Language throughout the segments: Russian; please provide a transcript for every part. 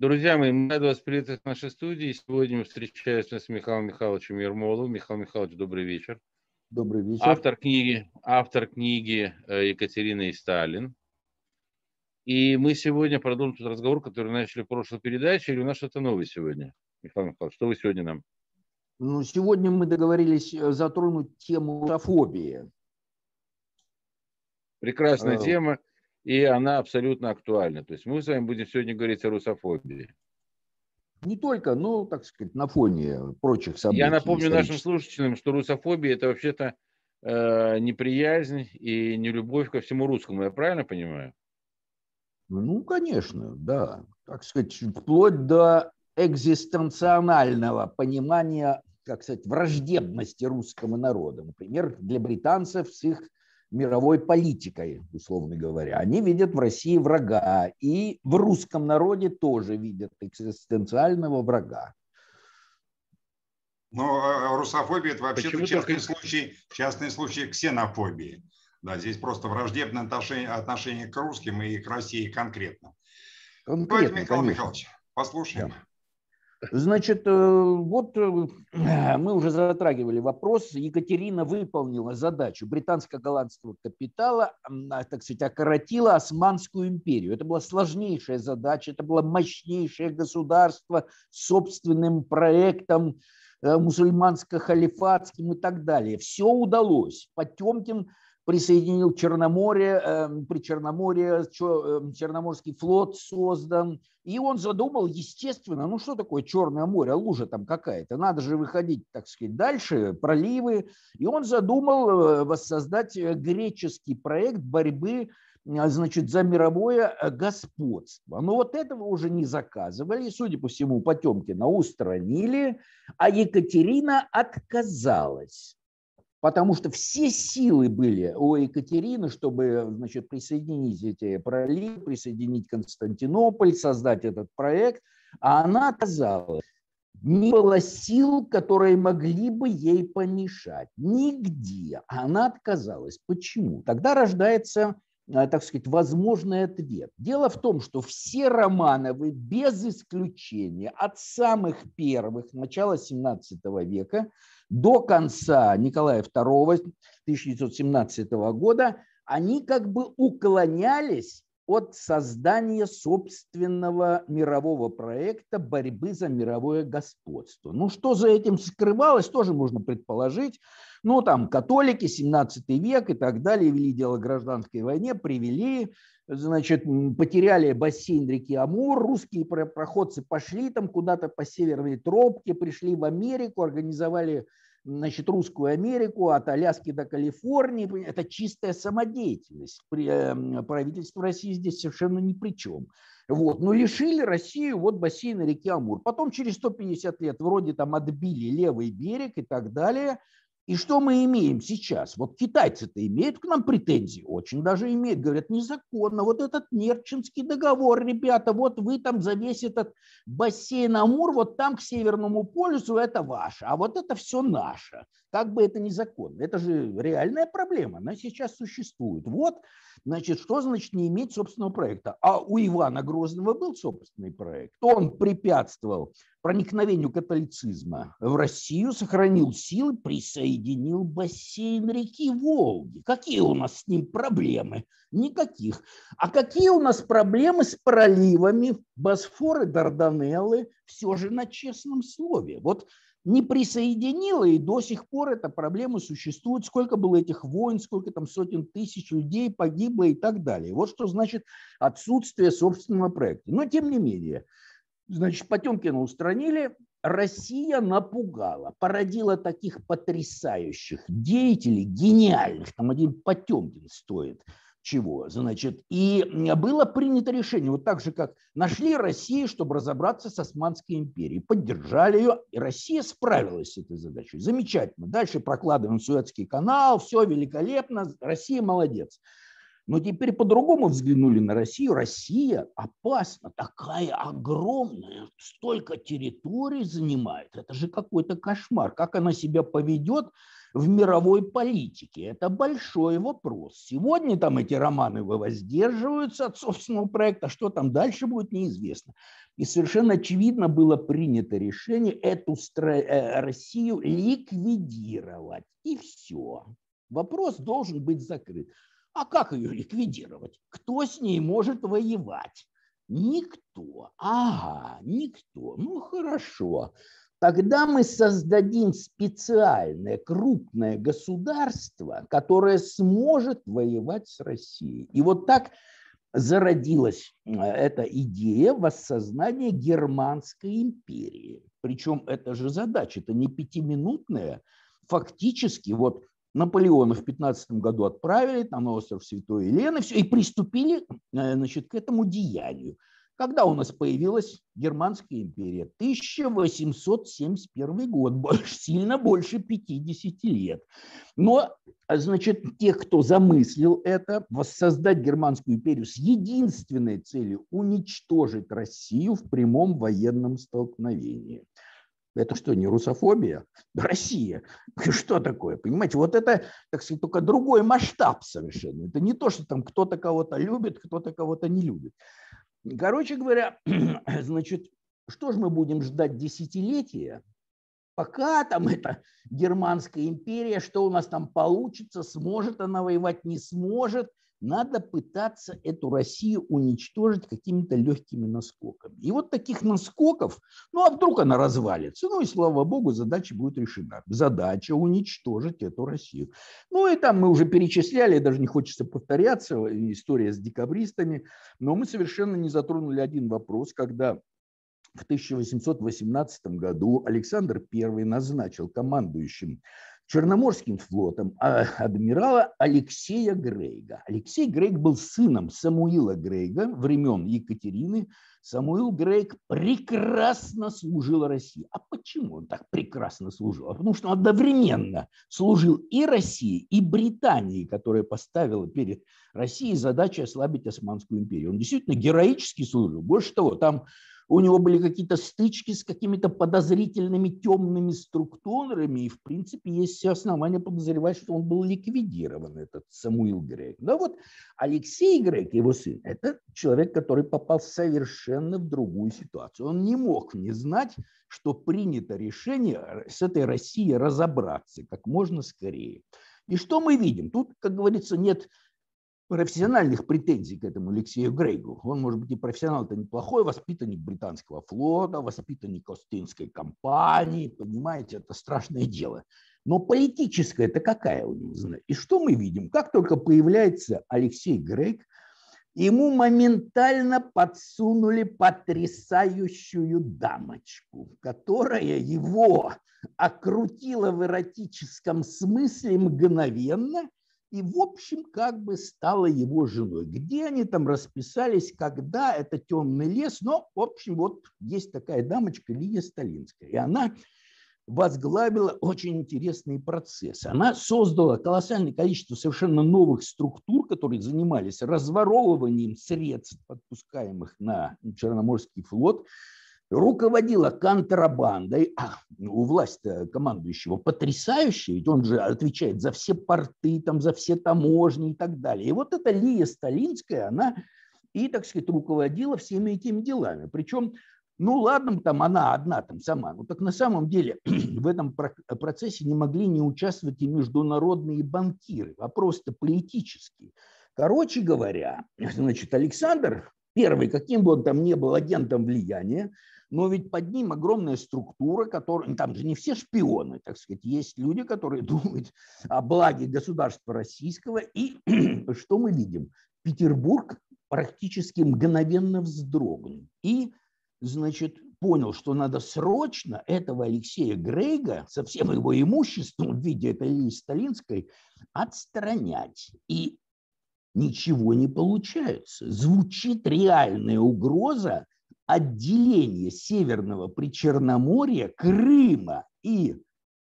Друзья мои, мы рады вас приветствовать в нашей студии. Сегодня мы встречаемся с Михаилом Михайловичем Ермоловым. Михаил Михайлович, добрый вечер. Добрый вечер. Автор книги, автор книги э, Екатерина и Сталин. И мы сегодня продолжим тот разговор, который начали в прошлой передаче, или у нас что-то новое сегодня? Михаил Михайлович, что вы сегодня нам? Ну, сегодня мы договорились э, затронуть тему русофобии. Прекрасная А. тема, и она абсолютно актуальна. То есть мы с вами будем сегодня говорить о русофобии. Не только, но, так сказать, на фоне прочих событий. Я напомню нашим слушателям, что русофобия – это вообще-то э, неприязнь и не любовь ко всему русскому. Я правильно понимаю? Ну, конечно, да. Так сказать, вплоть до экзистенционального понимания, как сказать, враждебности русскому народу. Например, для британцев с их мировой политикой, условно говоря. Они видят в России врага, и в русском народе тоже видят экзистенциального врага. Но э, русофобия это вообще-то частный только- случай, частный случай ксенофобии. Да, здесь просто враждебное отношение, отношение к русским и к России конкретно. Давайте, Конкретно, Михаил конечно. Михайлович, послушаем. Значит, э, вот э, мы уже затрагивали вопрос. Екатерина выполнила задачу британско-голландского капитала, а, так сказать, окоротила Османскую империю. Это была сложнейшая задача, это было мощнейшее государство с собственным проектом э, мусульманско-халифатским и так далее. Все удалось. Потемкин присоединил Черноморье, э, при Черноморье чё- э, Черноморский флот создан. И он задумал, естественно, ну что такое Черное море, лужа там какая-то, надо же выходить, так сказать, дальше, проливы. И он задумал э, воссоздать э, греческий проект борьбы э, значит, за мировое господство. Но вот этого уже не заказывали, судя по всему, Потемкина устранили, а Екатерина отказалась. Потому что все силы были у Екатерины, чтобы значит, присоединить эти проливы, присоединить Константинополь, создать этот проект, а она отказалась. Не было сил, которые могли бы ей помешать. Нигде. Она отказалась. Почему? Тогда рождается, так сказать, возможный ответ. Дело в том, что все Романовы, без исключения, от самых первых, начала 17 века, до конца Николая II 1917 года, они как бы уклонялись от создания собственного мирового проекта борьбы за мировое господство. Ну, что за этим скрывалось, тоже можно предположить. Ну, там, католики, 17 век и так далее, вели дело гражданской войне, привели, значит, потеряли бассейн реки Амур, русские про- проходцы пошли там куда-то по северной тропке, пришли в Америку, организовали значит, русскую Америку от Аляски до Калифорнии. Это чистая самодеятельность. При- э, Правительство России здесь совершенно ни при чем. Вот. Но лишили Россию вот бассейна реки Амур. Потом через 150 лет вроде там отбили левый берег и так далее. И что мы имеем сейчас? Вот китайцы-то имеют к нам претензии? Очень даже имеют. Говорят, незаконно. Вот этот Нерчинский договор, ребята, вот вы там за весь этот бассейн Амур, вот там к Северному полюсу это ваше, а вот это все наше. Как бы это незаконно. Это же реальная проблема, она сейчас существует. Вот, значит, что значит не иметь собственного проекта? А у Ивана Грозного был собственный проект. Он препятствовал проникновению католицизма в Россию, сохранил силы, присоединил бассейн реки Волги. Какие у нас с ним проблемы? Никаких. А какие у нас проблемы с проливами Босфор и Дарданеллы? Все же на честном слове. Вот не присоединила, и до сих пор эта проблема существует. Сколько было этих войн, сколько там сотен тысяч людей погибло и так далее. Вот что значит отсутствие собственного проекта. Но тем не менее, значит, Потемкина устранили, Россия напугала, породила таких потрясающих деятелей, гениальных, там один Потемкин стоит чего, значит, и было принято решение, вот так же, как нашли Россию, чтобы разобраться с Османской империей, поддержали ее, и Россия справилась с этой задачей. Замечательно. Дальше прокладываем Суэцкий канал, все великолепно, Россия молодец. Но теперь по-другому взглянули на Россию. Россия опасна, такая огромная, столько территорий занимает. Это же какой-то кошмар. Как она себя поведет, в мировой политике? Это большой вопрос. Сегодня там эти романы воздерживаются от собственного проекта, что там дальше будет, неизвестно. И совершенно очевидно было принято решение эту э, Россию ликвидировать. И все. Вопрос должен быть закрыт. А как ее ликвидировать? Кто с ней может воевать? Никто. Ага, никто. Ну хорошо. Тогда мы создадим специальное крупное государство, которое сможет воевать с Россией. И вот так зародилась э, эта идея воссознания Германской империи. Причем эта же задача, это не пятиминутная. Фактически вот Наполеона в 15 году отправили на остров Святой Елены все, и приступили э, значит, к этому деянию. Когда у нас появилась Германская империя? 1871 год, больше, сильно больше 50 лет. Но, значит, тех, кто замыслил это, воссоздать Германскую империю с единственной целью уничтожить Россию в прямом военном столкновении. Это что, не русофобия? Россия. Что такое? Понимаете, вот это, так сказать, только другой масштаб совершенно. Это не то, что там кто-то кого-то любит, кто-то кого-то не любит. Короче говоря, значит, что же мы будем ждать десятилетия, пока там эта Германская империя, что у нас там получится, сможет она воевать, не сможет, надо пытаться эту Россию уничтожить какими-то легкими наскоками. И вот таких наскоков, ну а вдруг она развалится, ну и слава богу, задача будет решена. Задача уничтожить эту Россию. Ну и там мы уже перечисляли, даже не хочется повторяться, история с декабристами, но мы совершенно не затронули один вопрос, когда в 1818 году Александр I назначил командующим Черноморским флотом а, адмирала Алексея Грейга. Алексей Грейг был сыном Самуила Грейга времен Екатерины. Самуил Грейг прекрасно служил России. А почему он так прекрасно служил? А потому что он одновременно служил и России, и Британии, которая поставила перед Россией задачу ослабить Османскую империю. Он действительно героически служил. Больше того, там у него были какие-то стычки с какими-то подозрительными темными структурами, и, в принципе, есть все основания подозревать, что он был ликвидирован, этот Самуил Грейк. Но вот Алексей Грейк, его сын, это человек, который попал совершенно в другую ситуацию. Он не мог не знать, что принято решение с этой Россией разобраться как можно скорее. И что мы видим? Тут, как говорится, нет профессиональных претензий к этому Алексею Грейгу. Он, может быть, и профессионал, это неплохой воспитанник британского флота, воспитанник Остинской компании, понимаете, это страшное дело. Но политическая это какая у него? И что мы видим? Как только появляется Алексей Грейг, ему моментально подсунули потрясающую дамочку, которая его окрутила в эротическом смысле мгновенно – и, в общем, как бы стала его женой. Где они там расписались, когда, это темный лес, но, в общем, вот есть такая дамочка Лия Сталинская, и она возглавила очень интересный процесс. Она создала колоссальное количество совершенно новых структур, которые занимались разворовыванием средств, подпускаемых на Черноморский флот, руководила контрабандой, а у власти командующего потрясающая, ведь он же отвечает за все порты, там, за все таможни и так далее. И вот эта Лия Сталинская, она и, так сказать, руководила всеми этими делами. Причем, ну ладно, там она одна там сама, но так на самом деле в этом процессе не могли не участвовать и международные банкиры, вопрос-то политический. Короче говоря, значит, Александр Первый, каким бы он там ни был агентом влияния, но ведь под ним огромная структура, которая, там же не все шпионы, так сказать, есть люди, которые думают о благе государства российского, и что мы видим? Петербург практически мгновенно вздрогнул и, значит, понял, что надо срочно этого Алексея Грейга со всем его имуществом в виде этой Лилии Сталинской отстранять. И ничего не получается. Звучит реальная угроза отделения Северного Причерноморья, Крыма и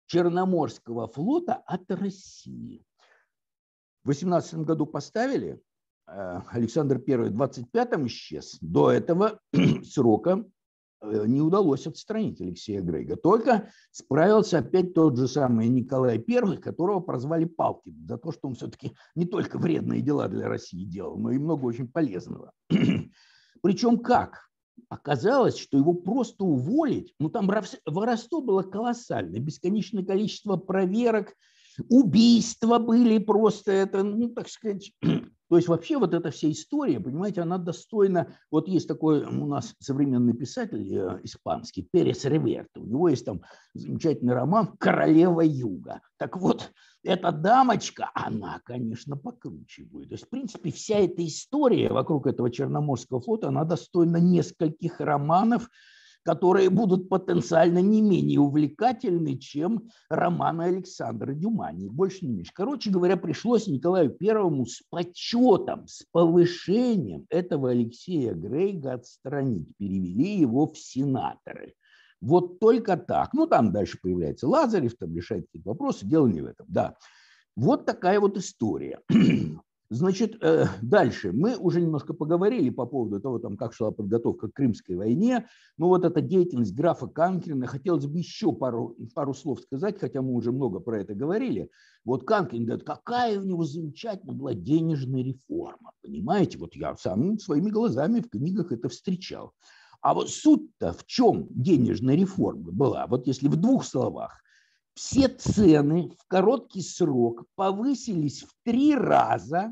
Черноморского флота от России. В 18 году поставили, э, Александр I в 25-м исчез. До этого срока э, не удалось отстранить Алексея Грейга. Только справился опять тот же самый Николай I, которого прозвали Палкин, за то, что он все-таки не только вредные дела для России делал, но и много очень полезного. Причем как? Оказалось, что его просто уволить, ну там воровство было колоссальное, бесконечное количество проверок, убийства были просто, это, ну так сказать, то есть вообще вот эта вся история, понимаете, она достойна... Вот есть такой у нас современный писатель э, испанский, Перес Реверто. У него есть там замечательный роман «Королева Юга». Так вот, эта дамочка, она, конечно, покруче будет. То есть, в принципе, вся эта история вокруг этого Черноморского флота, она достойна нескольких романов, которые будут потенциально не менее увлекательны, чем романы Александра Дюма, ни больше, не меньше. Короче говоря, пришлось Николаю Первому с почетом, с повышением этого Алексея Грейга отстранить. Перевели его в сенаторы. Вот только так. Ну, там дальше появляется Лазарев, там решает какие-то вопросы. Дело не в этом, да. Вот такая вот история. Значит, э, дальше. Мы уже немножко поговорили по поводу того, там, как шла подготовка к Крымской войне. Ну вот эта деятельность графа Канкрина. Хотелось бы еще пару, пару слов сказать, хотя мы уже много про это говорили. Вот Канкрин говорит, какая у него замечательная была денежная реформа. Понимаете, вот я сам своими глазами в книгах это встречал. А вот суть-то в чем денежная реформа была? Вот если в двух словах. Все цены в короткий срок повысились в три раза,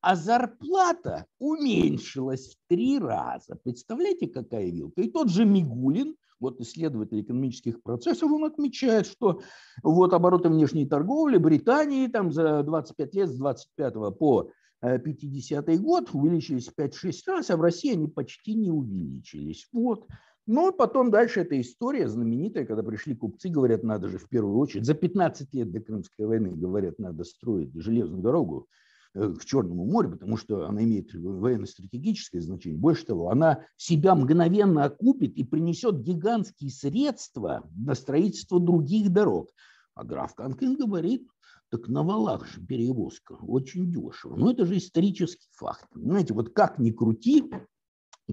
а зарплата уменьшилась в три раза. Представляете, какая вилка? И тот же Мигулин, вот исследователь экономических процессов, он отмечает, что вот обороты внешней торговли Британии там за 25 лет с 25 по 50 э, год увеличились 5-6 раз, а в России они почти не увеличились. Вот. Ну, потом дальше эта история знаменитая, когда пришли купцы, говорят, надо же в первую очередь, за 15 лет до Крымской войны, говорят, надо строить железную дорогу э, к Черному морю, потому что она имеет военно-стратегическое значение. Больше того, она себя мгновенно окупит и принесет гигантские средства на строительство других дорог. А граф Канкин говорит, так на валах же перевозка очень дешево. Но это же исторический факт. Понимаете, вот как ни крути,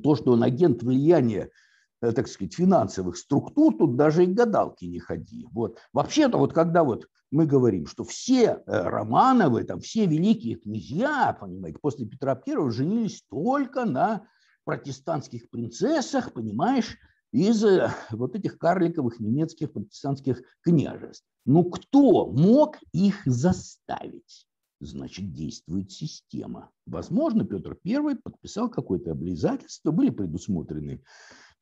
то, что он агент влияния так сказать, финансовых структур, тут даже и гадалки не ходи. Вот. Вообще-то, вот когда вот мы говорим, что все э, Романовы, там, все великие князья, понимаете, после Петра Первого женились только на протестантских принцессах, понимаешь, из э, вот этих карликовых немецких протестантских княжеств. Ну кто мог их заставить? Значит, действует система. Возможно, Петр I подписал какое-то обязательство, были предусмотрены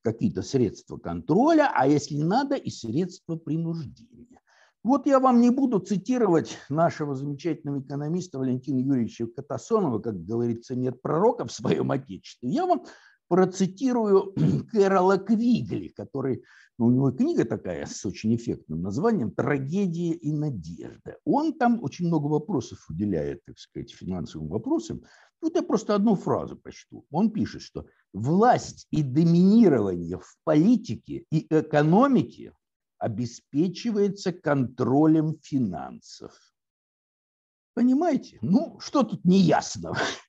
какие-то средства контроля, а если надо, и средства принуждения. Вот я вам не буду цитировать нашего замечательного экономиста Валентина Юрьевича Катасонова, как говорится, нет пророка в своем отечестве. Я вам процитирую Кэрола Квигли, который, ну, у него книга такая с очень эффектным названием «Трагедия и надежда». Он там очень много вопросов уделяет, так сказать, финансовым вопросам. Вот я просто одну фразу прочту. Он пишет, что власть и доминирование в политике и экономике обеспечивается контролем финансов. Понимаете? Ну, что тут неясного?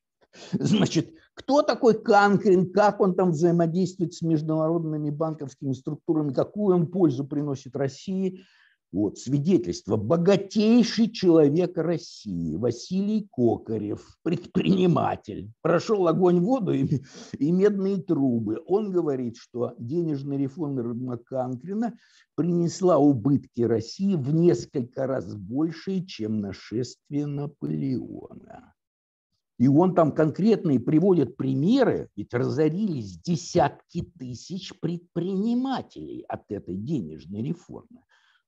Значит, кто такой Канкрин, как он там взаимодействует с международными банковскими структурами, какую он пользу приносит России – вот, свидетельство. Богатейший человек России, Василий Кокарев, предприниматель, прошел огонь, воду и, и медные трубы. Он говорит, что денежная реформа Рудмаканкрина принесла убытки России в несколько раз больше, чем нашествие Наполеона. И он там конкретные приводит примеры, ведь разорились десятки тысяч предпринимателей от этой денежной реформы.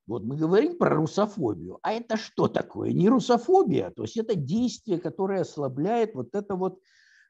Вот мы говорим про русофобию. А это что такое? Не русофобия, то есть это действие, которое ослабляет вот это вот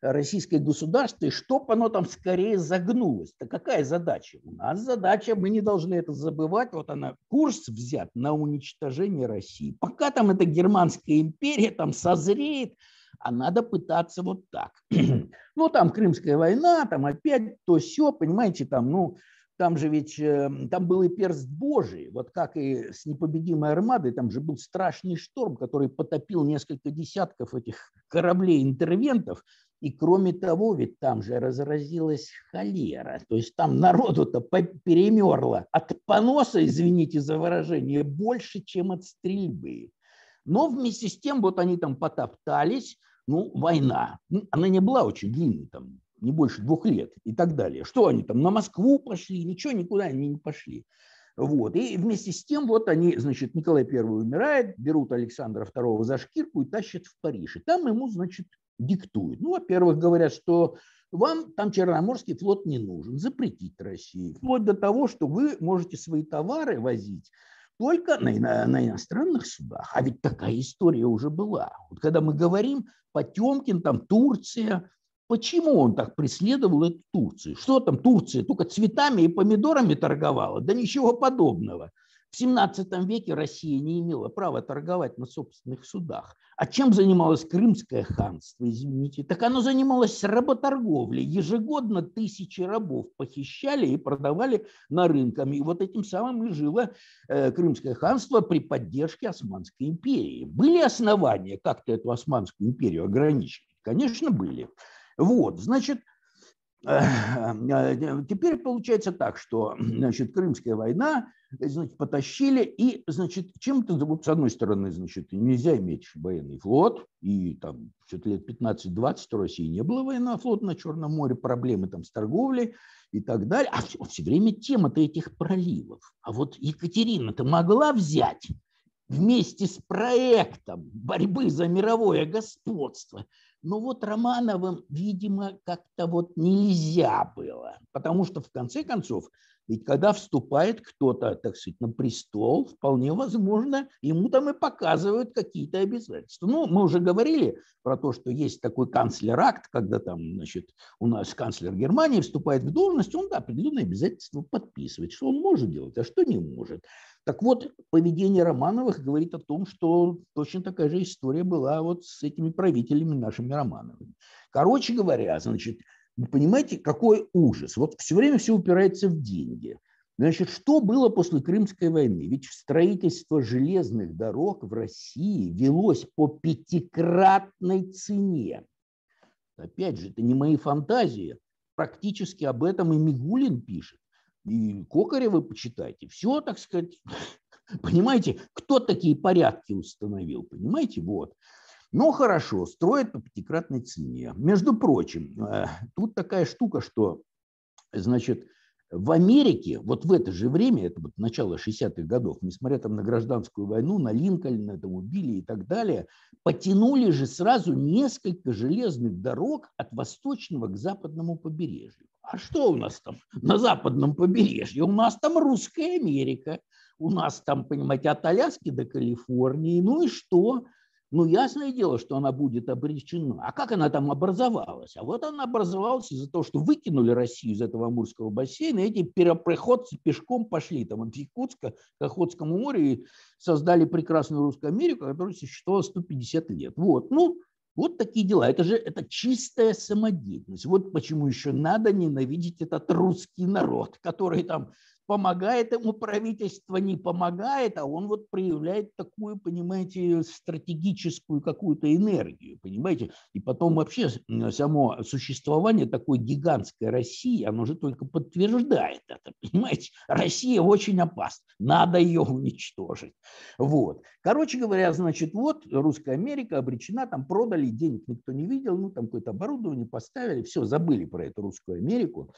российское государство, и чтобы оно там скорее загнулось. То какая задача? У нас задача, мы не должны это забывать, вот она, курс взят на уничтожение России. Пока там эта германская империя там созреет, а надо пытаться вот так. ну, там Крымская война, там опять то все, понимаете, там, ну, там же ведь, эм, там был и перст Божий, вот как и с непобедимой армадой, там же был страшный шторм, который потопил несколько десятков этих кораблей-интервентов, И кроме того, ведь там же разразилась холера. То есть там народу-то перемерло от поноса, извините за выражение, больше, чем от стрельбы. Но вместе с тем вот они там потоптались, ну, война. Она не была очень длинной, там, не больше двух лет и так далее. Что они там, на Москву пошли? Ничего, никуда они не пошли. Вот. И вместе с тем вот они, значит, Николай I умирает, берут Александра II за шкирку и тащат в Париж. И там ему, значит, диктуют. Ну, во-первых, говорят, что вам там Черноморский флот не нужен, запретить России. Вплоть до того, что вы можете свои товары возить только на, на, на иностранных судах. А ведь такая история уже была. Вот когда мы говорим Потемкин, там Турция, почему он так преследовал эту Турцию? Что там Турция только цветами и помидорами торговала? Да ничего подобного. В 17 веке Россия не имела права торговать на собственных судах. А чем занималось Крымское ханство, извините? Так оно занималось работорговлей. Ежегодно тысячи рабов похищали и продавали на рынках. И вот этим самым и жило э, Крымское ханство при поддержке Османской империи. Были основания как-то эту Османскую империю ограничить? Конечно, были. Вот, значит, Э, теперь получается так, что значит, Крымская война значит, потащили, и значит, чем-то, вот, с одной стороны, значит, нельзя иметь военный флот, и там что-то лет 15-20 у России не было военного флота на Черном море, проблемы там с торговлей и так далее. А все, все время тема-то этих проливов. А вот Екатерина-то могла взять вместе с проектом борьбы за мировое господство но вот Романовым, видимо, как-то вот нельзя было, потому что в конце концов, ведь когда вступает кто-то, так сказать, на престол, вполне возможно, ему там и показывают какие-то обязательства. Ну, мы уже говорили про то, что есть такой канцлер-акт, когда там, значит, у нас канцлер Германии вступает в должность, он да, определенные обязательства подписывает, что он может делать, а что не может. Так вот, поведение Романовых говорит о том, что точно такая же история была вот с этими правителями нашими Романовыми. Короче говоря, значит, вы понимаете, какой ужас. Вот все время все упирается в деньги. Значит, что было после Крымской войны? Ведь строительство железных дорог в России велось по пятикратной цене. Опять же, это не мои фантазии. Практически об этом и Мигулин пишет. И Кокарева почитайте. Все, так сказать, понимаете, кто такие порядки установил, понимаете, вот. Ну, хорошо, строят по пятикратной цене. Между прочим, э, тут такая штука, что, значит, в Америке вот в это же время, это вот начало 60-х годов, несмотря там на гражданскую войну, на Линкольна там убили и так далее, потянули же сразу несколько железных дорог от восточного к западному побережью. А что у нас там на западном побережье? У нас там русская Америка, у нас там, понимаете, от Аляски до Калифорнии. Ну и что? Ну, ясное дело, что она будет обречена. А как она там образовалась? А вот она образовалась из-за того, что выкинули Россию из этого Амурского бассейна, и эти перепроходцы пешком пошли там от Якутска к Охотскому морю и создали прекрасную русскую Америку, которая существовала 150 лет. Вот, ну, вот такие дела. Это же это чистая самодеятельность. Вот почему еще надо ненавидеть этот русский народ, который там помогает ему правительство, не помогает, а он вот проявляет такую, понимаете, стратегическую какую-то энергию, понимаете. И потом вообще само существование такой гигантской России, оно же только подтверждает это, понимаете. Россия очень опасна, надо ее уничтожить. Вот. Короче говоря, значит, вот русская Америка обречена, там продали, денег никто не видел, ну там какое-то оборудование поставили, все, забыли про эту русскую Америку.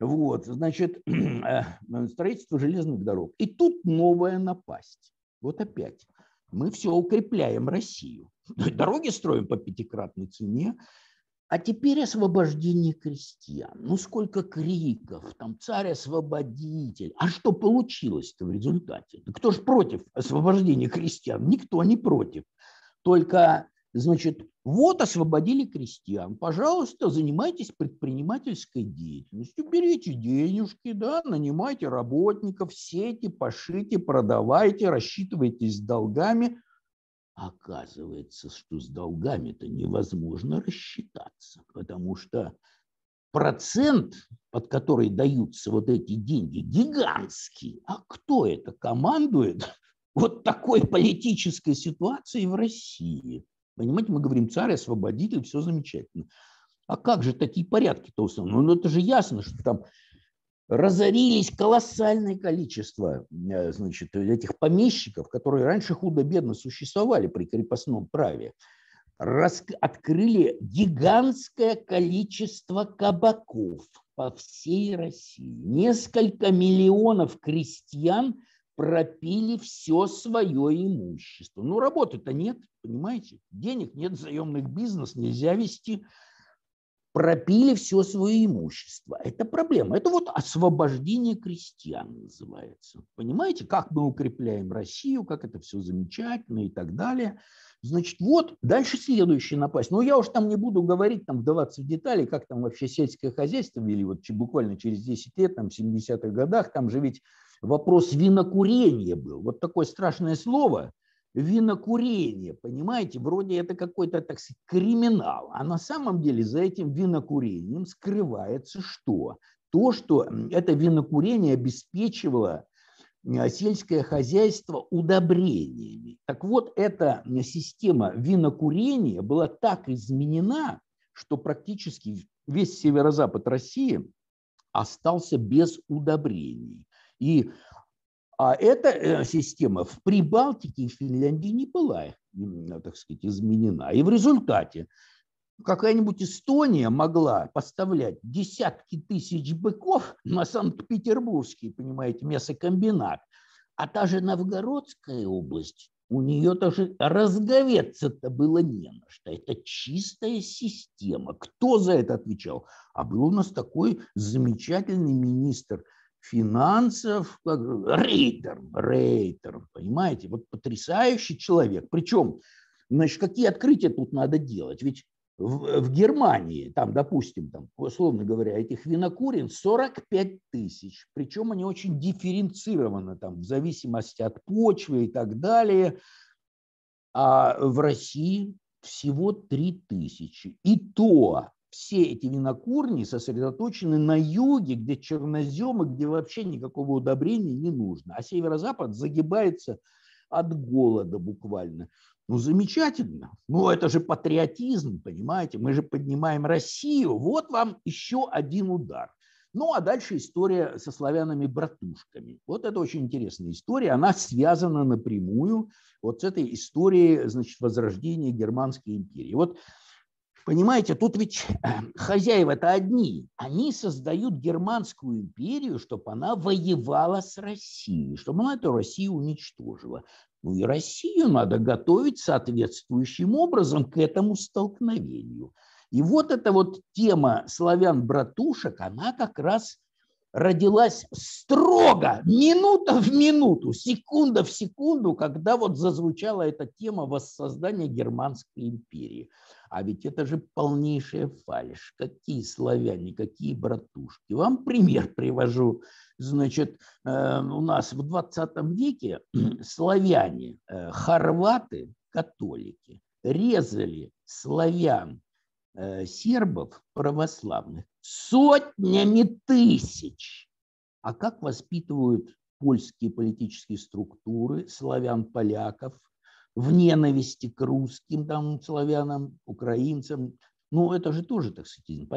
Вот, значит, э, строительство железных дорог. И тут новая напасть. Вот опять. Мы все укрепляем Россию. Дороги строим по пятикратной цене. А теперь освобождение крестьян. Ну, сколько криков, там царь-освободитель. А что получилось-то в результате? Кто же против освобождения крестьян? Никто не против. Только Значит, вот освободили крестьян, пожалуйста, занимайтесь предпринимательской деятельностью, берите денежки, да, нанимайте работников, сети, пошите, продавайте, рассчитывайтесь с долгами. Оказывается, что с долгами-то невозможно рассчитаться, потому что процент, под который даются вот эти деньги, гигантский. А кто это командует вот такой политической ситуацией в России? Понимаете, мы говорим царь, освободитель, все замечательно. А как же такие порядки-то установлены? Ну, это же ясно, что там разорились колоссальное количество э, значит, этих помещиков, которые раньше худо-бедно существовали при крепостном праве. Рас... Открыли гигантское количество кабаков по всей России. Несколько миллионов крестьян пропили все свое имущество. Ну, работы-то нет, понимаете? Денег нет, заемных бизнес нельзя вести – пропили все свое имущество. Это проблема. Это вот освобождение крестьян называется. Понимаете, как мы укрепляем Россию, как это все замечательно и так далее. Значит, вот дальше следующая напасть. Но я уж там не буду говорить, там вдаваться в детали, как там вообще сельское хозяйство вели вот буквально через 10 лет, там в 70-х годах, там же ведь вопрос винокурения был. Вот такое страшное слово, винокурение, понимаете, вроде это какой-то, так сказать, криминал, а на самом деле за этим винокурением скрывается что? То, что это винокурение обеспечивало сельское хозяйство удобрениями. Так вот, эта система винокурения была так изменена, что практически весь северо-запад России остался без удобрений. И а эта э, система в Прибалтике и Финляндии не была, так сказать, изменена. И в результате какая-нибудь Эстония могла поставлять десятки тысяч быков на Санкт-Петербургский, понимаете, мясокомбинат. А та же Новгородская область, у нее даже разговеться-то было не на что. Это чистая система. Кто за это отвечал? А был у нас такой замечательный министр – финансов, как, рейтер, рейтер, понимаете, вот потрясающий человек. Причем, значит, какие открытия тут надо делать? Ведь в, в Германии, там, допустим, там, условно говоря, этих винокурен 45 тысяч, причем они очень дифференцированы там, в зависимости от почвы и так далее, а в России всего 3 тысячи. И то все эти винокурни сосредоточены на юге, где черноземы, где вообще никакого удобрения не нужно. А северо-запад загибается от голода буквально. Ну, замечательно. Ну, это же патриотизм, понимаете? Мы же поднимаем Россию. Вот вам еще один удар. Ну, а дальше история со славянами-братушками. Вот это очень интересная история. Она связана напрямую вот с этой историей, значит, возрождения Германской империи. Вот Понимаете, тут ведь хозяева-то одни. Они создают германскую империю, чтобы она воевала с Россией, чтобы она эту Россию уничтожила. Ну и Россию надо готовить соответствующим образом к этому столкновению. И вот эта вот тема славян-братушек, она как раз родилась строго, минута в минуту, секунда в секунду, когда вот зазвучала эта тема воссоздания Германской империи. А ведь это же полнейшая фальшь. Какие славяне, какие братушки. Вам пример привожу. Значит, э, у нас в 20 веке славяне, э, хорваты, католики резали славян, э, сербов православных сотнями тысяч. А как воспитывают польские политические структуры славян-поляков в ненависти к русским там, славянам, украинцам? Ну, это же тоже, так сказать,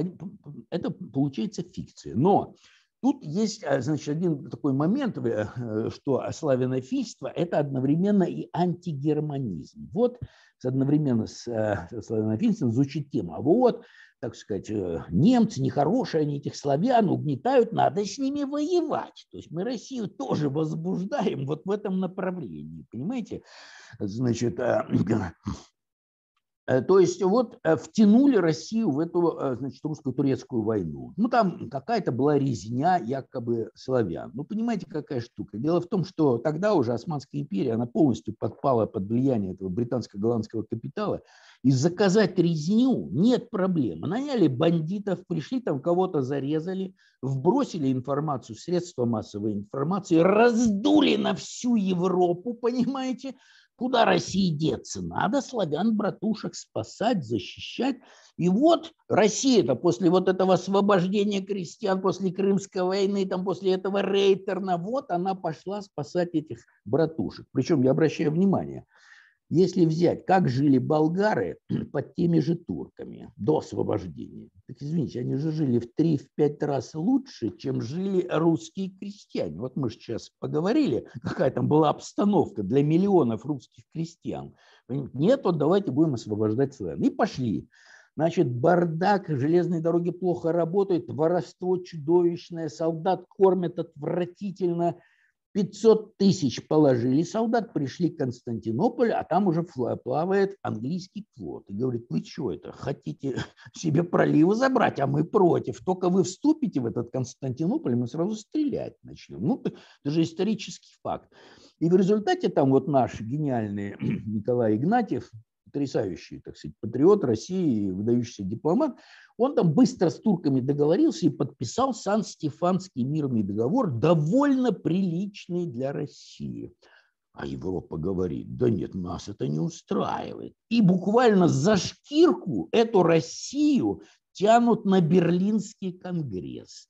это получается фикция. Но тут есть, э, значит, один такой момент, э, что славянофильство – это одновременно и антигерманизм. Вот одновременно с э, славянофильством звучит тема. Вот так сказать, э, немцы нехорошие, они этих славян угнетают, надо с ними воевать. То есть мы Россию тоже возбуждаем вот в этом направлении, понимаете? Значит, э, то есть вот э, втянули Россию в эту э, значит, русско-турецкую войну. Ну там какая-то была резня якобы славян. Ну понимаете, какая штука. Дело в том, что тогда уже Османская империя, она полностью подпала под влияние этого британско-голландского капитала. И заказать резню нет проблем. Наняли бандитов, пришли там кого-то зарезали, вбросили информацию, средства массовой информации, раздули на всю Европу, понимаете, Куда России деться? Надо славян-братушек спасать, защищать. И вот Россия-то после вот этого освобождения крестьян, после Крымской войны, там, после этого рейтерна, вот она пошла спасать этих братушек. Причем я обращаю внимание, Если взять, как жили болгары под теми же турками до освобождения, так извините, они же жили в 3-5 раз лучше, чем жили русские крестьяне. Вот мы сейчас поговорили, какая там была обстановка для миллионов русских крестьян. Нет, вот давайте будем освобождать страну. И пошли. Значит, бардак, железные дороги плохо работают, воровство чудовищное, солдат кормят отвратительно – 500 тысяч положили солдат, пришли к Константинополю, а там уже плавает английский флот. И говорит, вы что это, хотите себе проливы забрать, а мы против. Только вы вступите в этот Константинополь, мы сразу стрелять начнем. Ну, это же исторический факт. И в результате там вот наш гениальный Николай Игнатьев, потрясающий, так сказать, патриот России, выдающийся дипломат, он там быстро с турками договорился и подписал Сан-Стефанский мирный договор, довольно приличный для России. А Европа говорит, да нет, нас это не устраивает. И буквально за шкирку эту Россию тянут на Берлинский конгресс.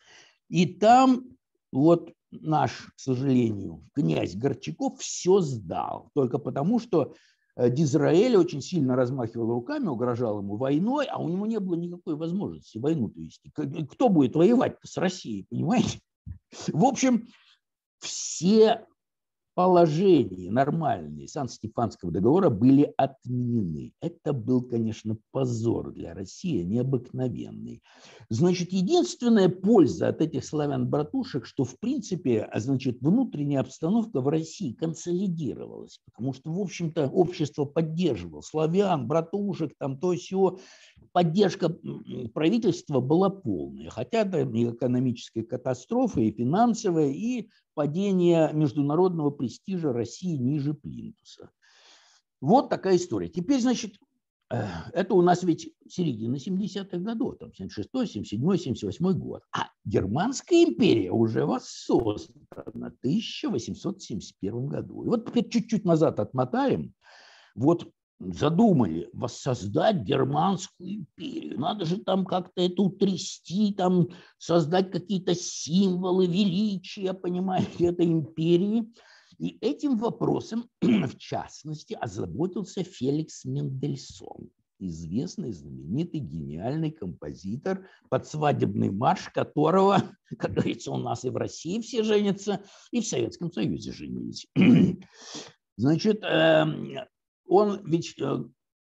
И там вот наш, к сожалению, князь Горчаков все сдал. Только потому, что Дизраэль очень сильно размахивал руками, угрожал ему войной, а у него не было никакой возможности войну-то вести. Кто будет воевать с Россией, понимаете? В общем, все положения нормальные Сан-Стефанского договора были отменены. Это был, конечно, позор для России, необыкновенный. Значит, единственная польза от этих славян-братушек, что, в принципе, значит, внутренняя обстановка в России консолидировалась, потому что, в общем-то, общество поддерживало славян, братушек, там то все. Поддержка правительства была полная, хотя это и экономическая катастрофа, и финансовая, и падение международного престижа России ниже плинтуса. Вот такая история. Теперь, значит, э, это у нас ведь середина 70-х годов, там 76 77 78 год. А Германская империя уже воссоздана в 1871 году. И вот теперь чуть-чуть назад отмотаем. Вот задумали воссоздать Германскую империю. Надо же там как-то это утрясти, там создать какие-то символы величия, понимаете, этой империи. И этим вопросом, в частности, озаботился Феликс Мендельсон, известный, знаменитый, гениальный композитор, подсвадебный марш которого, как говорится, у нас и в России все женятся, и в Советском Союзе женились. Значит, эм, он ведь, э,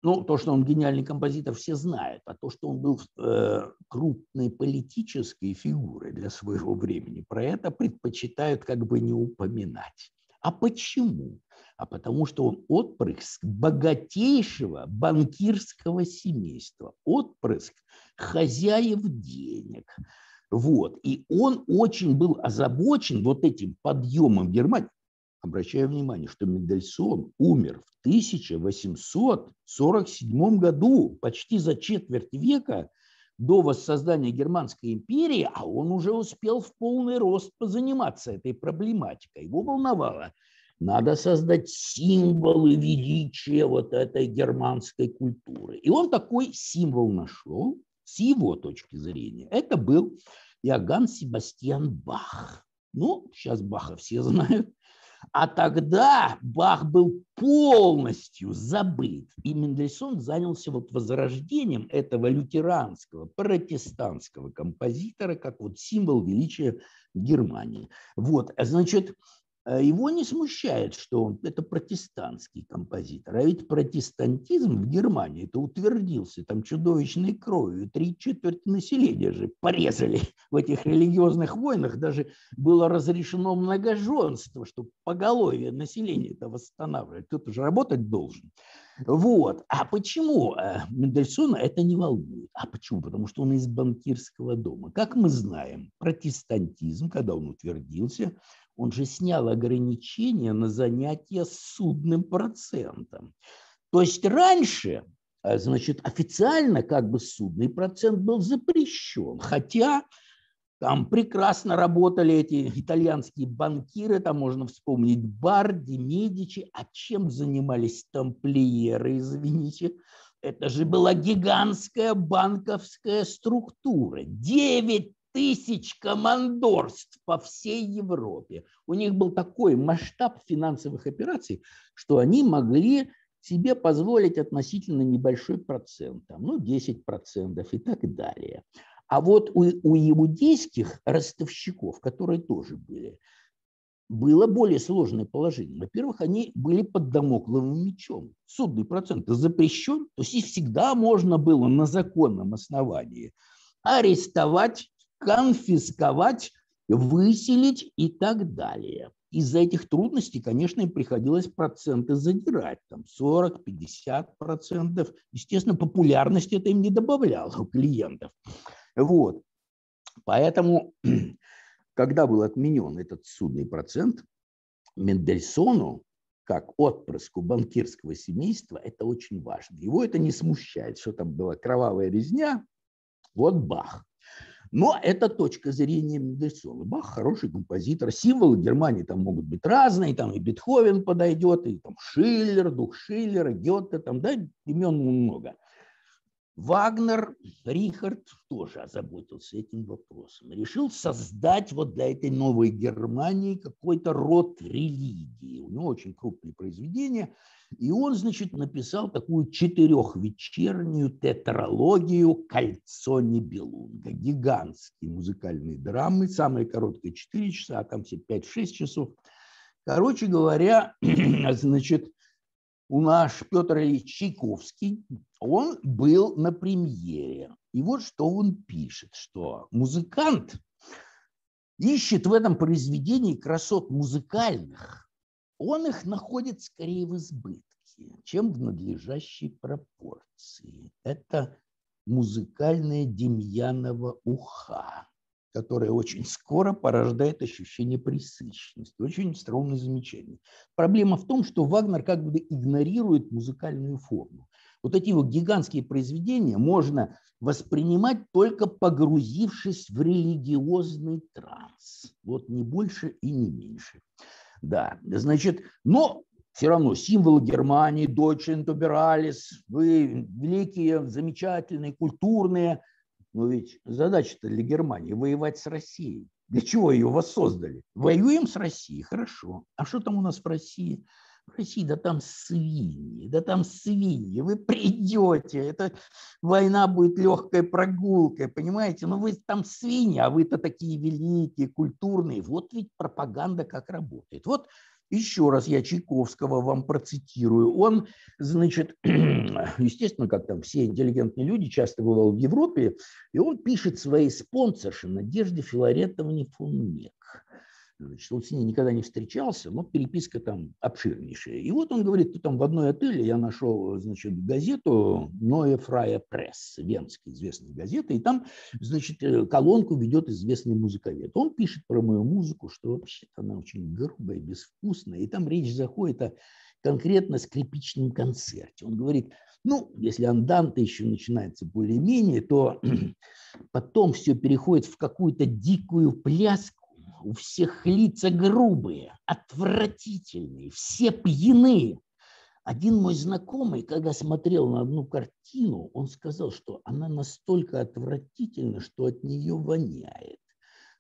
ну, то, что он гениальный композитор, все знают, а то, что он был э, крупной политической фигурой для своего времени, про это предпочитают как бы не упоминать. А почему? А потому что он отпрыск богатейшего банкирского семейства, отпрыск хозяев денег. Вот. И он очень был озабочен вот этим подъемом Германии. Обращаю внимание, что Мендельсон умер в 1847 году, почти за четверть века до воссоздания Германской империи, а он уже успел в полный рост позаниматься этой проблематикой. Его волновало, надо создать символы величия вот этой германской культуры. И он такой символ нашел с его точки зрения. Это был Иоганн Себастьян Бах. Ну, сейчас Баха все знают. А тогда Бах был полностью забыт. И Мендельсон занялся вот возрождением этого лютеранского, протестантского композитора, как вот символ величия Германии. Вот, значит, его не смущает, что он это протестантский композитор. А ведь протестантизм в Германии это утвердился там чудовищной кровью. Три четверти населения же порезали в этих религиозных войнах. Даже было разрешено многоженство, чтобы поголовье населения это восстанавливать. Кто-то же работать должен. Вот. А почему э, Мендельсона это не волнует? А почему? Потому что он из банкирского дома. Как мы знаем, протестантизм, когда он утвердился, он же снял ограничения на занятия судным процентом. То есть раньше, э, значит, официально как бы судный процент был запрещен, хотя там прекрасно работали эти итальянские банкиры, там можно вспомнить Барди, Медичи. А чем занимались тамплиеры, извините? Это же была гигантская банковская структура. 9 тысяч командорств по всей Европе. У них был такой масштаб финансовых операций, что они могли себе позволить относительно небольшой процент, там, ну 10% и так далее. А вот у, у иудейских ростовщиков, которые тоже были, было более сложное положение. Во-первых, они были под домокловым мечом. Судный процент запрещен, то есть их всегда можно было на законном основании арестовать, конфисковать, выселить и так далее. Из-за этих трудностей, конечно, им приходилось проценты задирать, там 40-50 процентов. Естественно, популярность это им не добавляло у клиентов. Вот. Поэтому когда был отменен этот судный процент, Мендельсону, как отпрыску банкирского семейства, это очень важно. Его это не смущает, что там была кровавая резня, вот Бах. Но это точка зрения Мендельсона. Бах хороший композитор. Символы Германии там могут быть разные. Там и Бетховен подойдет, и там Шиллер, дух Шиллера, Гетте, там, да, имен много. Вагнер, Рихард тоже озаботился этим вопросом. Решил создать вот для этой новой Германии какой-то род религии. У него очень крупные произведения. И он, значит, написал такую четырехвечернюю тетралогию «Кольцо Небелунга». Гигантские музыкальные драмы, самые короткие 4 часа, а там все 5-6 часов. Короче говоря, значит, у наш Петр Ильич Чайковский, он был на премьере. И вот что он пишет, что музыкант ищет в этом произведении красот музыкальных, он их находит скорее в избытке, чем в надлежащей пропорции. Это музыкальная Демьянова уха которое очень скоро порождает ощущение пресыщенности. Очень странное замечание. Проблема в том, что Вагнер как бы игнорирует музыкальную форму. Вот эти вот гигантские произведения можно воспринимать только погрузившись в религиозный транс. Вот не больше и не меньше. Да, значит, но все равно символы Германии, Deutsche Intoberalis, вы великие, замечательные, культурные – но ведь задача-то для Германии воевать с Россией. Для чего ее воссоздали? Воюем с Россией, хорошо. А что там у нас в России? В России, да там свиньи, да там свиньи. Вы придете, это война будет легкой прогулкой, понимаете? Но вы там свиньи, а вы-то такие великие, культурные. Вот ведь пропаганда как работает. Вот еще раз я Чайковского вам процитирую. Он, значит, естественно, как там все интеллигентные люди, часто бывал в Европе, и он пишет своей спонсорше Надежде Филаретовне фон Мек. Значит, он с ней никогда не встречался, но переписка там обширнейшая. И вот он говорит, там в одной отеле я нашел, значит, газету Neue Freie Press, венская известная газета, и там, значит, э, колонку ведет известный музыковед. Он пишет про мою музыку, что вообще-то она очень грубая, безвкусная, и там речь заходит о конкретно скрипичном концерте. Он говорит, ну, если анданта еще начинается более-менее, то потом все переходит в какую-то дикую пляску, у всех лица грубые, отвратительные, все пьяные. Один мой знакомый, когда смотрел на одну картину, он сказал, что она настолько отвратительна, что от нее воняет.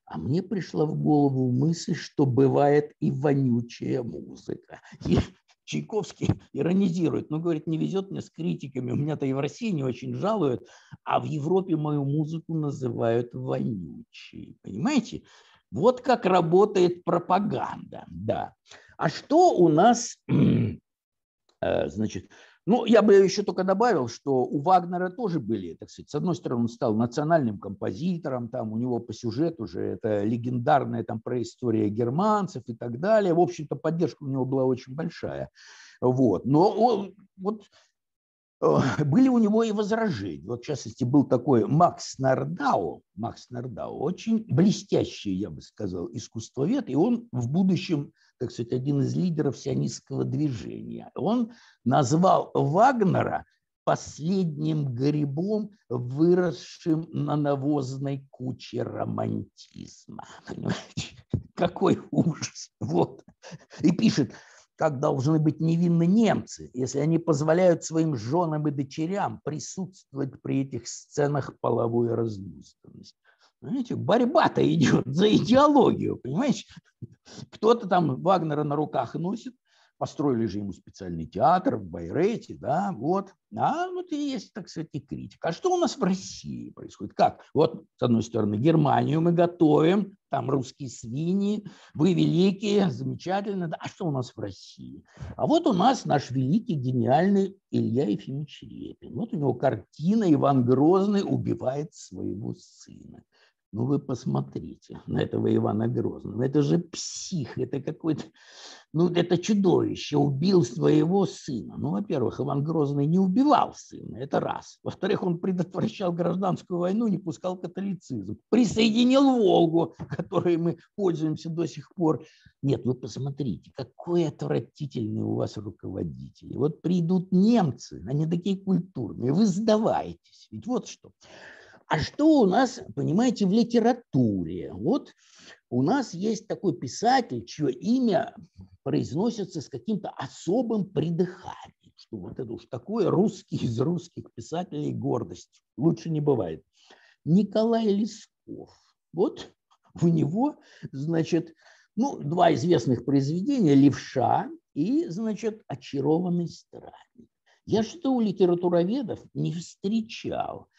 А мне пришла в голову мысль, что бывает и вонючая музыка. И Чайковский иронизирует, ну, говорит, не везет мне с критиками, у меня-то и в России не очень жалуют, а в Европе мою музыку называют вонючей. Понимаете? Вот как работает пропаганда, да. А что у нас, э, значит, ну, я бы еще только добавил, что у Вагнера тоже были, так сказать, с одной стороны, он стал национальным композитором, там у него по сюжету уже это легендарная там про история германцев и так далее. В общем-то, поддержка у него была очень большая. Вот. Но он, вот были у него и возражения. Вот, в частности, был такой Макс Нардау, Макс Нардау, очень блестящий, я бы сказал, искусствовед, и он в будущем, так сказать, один из лидеров сионистского движения. Он назвал Вагнера последним грибом, выросшим на навозной куче романтизма. Понимаете? Какой ужас. Вот. И пишет, как должны быть невинны немцы, если они позволяют своим женам и дочерям присутствовать при этих сценах половой разнузданности. Понимаете, борьба-то идет за идеологию, понимаете? Кто-то там Вагнера на руках носит, построили же ему специальный театр в Байрете, да, вот. А вот и есть, так сказать, и критика. А что у нас в России происходит? Как? Вот, с одной стороны, Германию мы готовим, там русские свиньи, вы великие, замечательно. Да. А что у нас в России? А вот у нас наш великий, гениальный Илья Ефимович Репин. Вот у него картина «Иван Грозный убивает своего сына». Ну вы посмотрите на этого Ивана Грозного. Это же псих, это какой-то, ну это чудовище, убил своего сына. Ну, во-первых, Иван Грозный не убивал сына, это раз. Во-вторых, он предотвращал гражданскую войну, не пускал католицизм. Присоединил Волгу, которой мы пользуемся до сих пор. Нет, вы посмотрите, какой отвратительный у вас руководитель. Вот придут немцы, они такие культурные, вы сдаваетесь. Ведь вот что. А что у нас, понимаете, в литературе? Вот у нас есть такой писатель, чье имя произносится с каким-то особым придыханием, что вот это уж такое русский из русских писателей гордость. Лучше не бывает. Николай Лесков. Вот у него, значит, ну, два известных произведения «Левша» и, значит, «Очарованный странник». Я что у литературоведов не встречал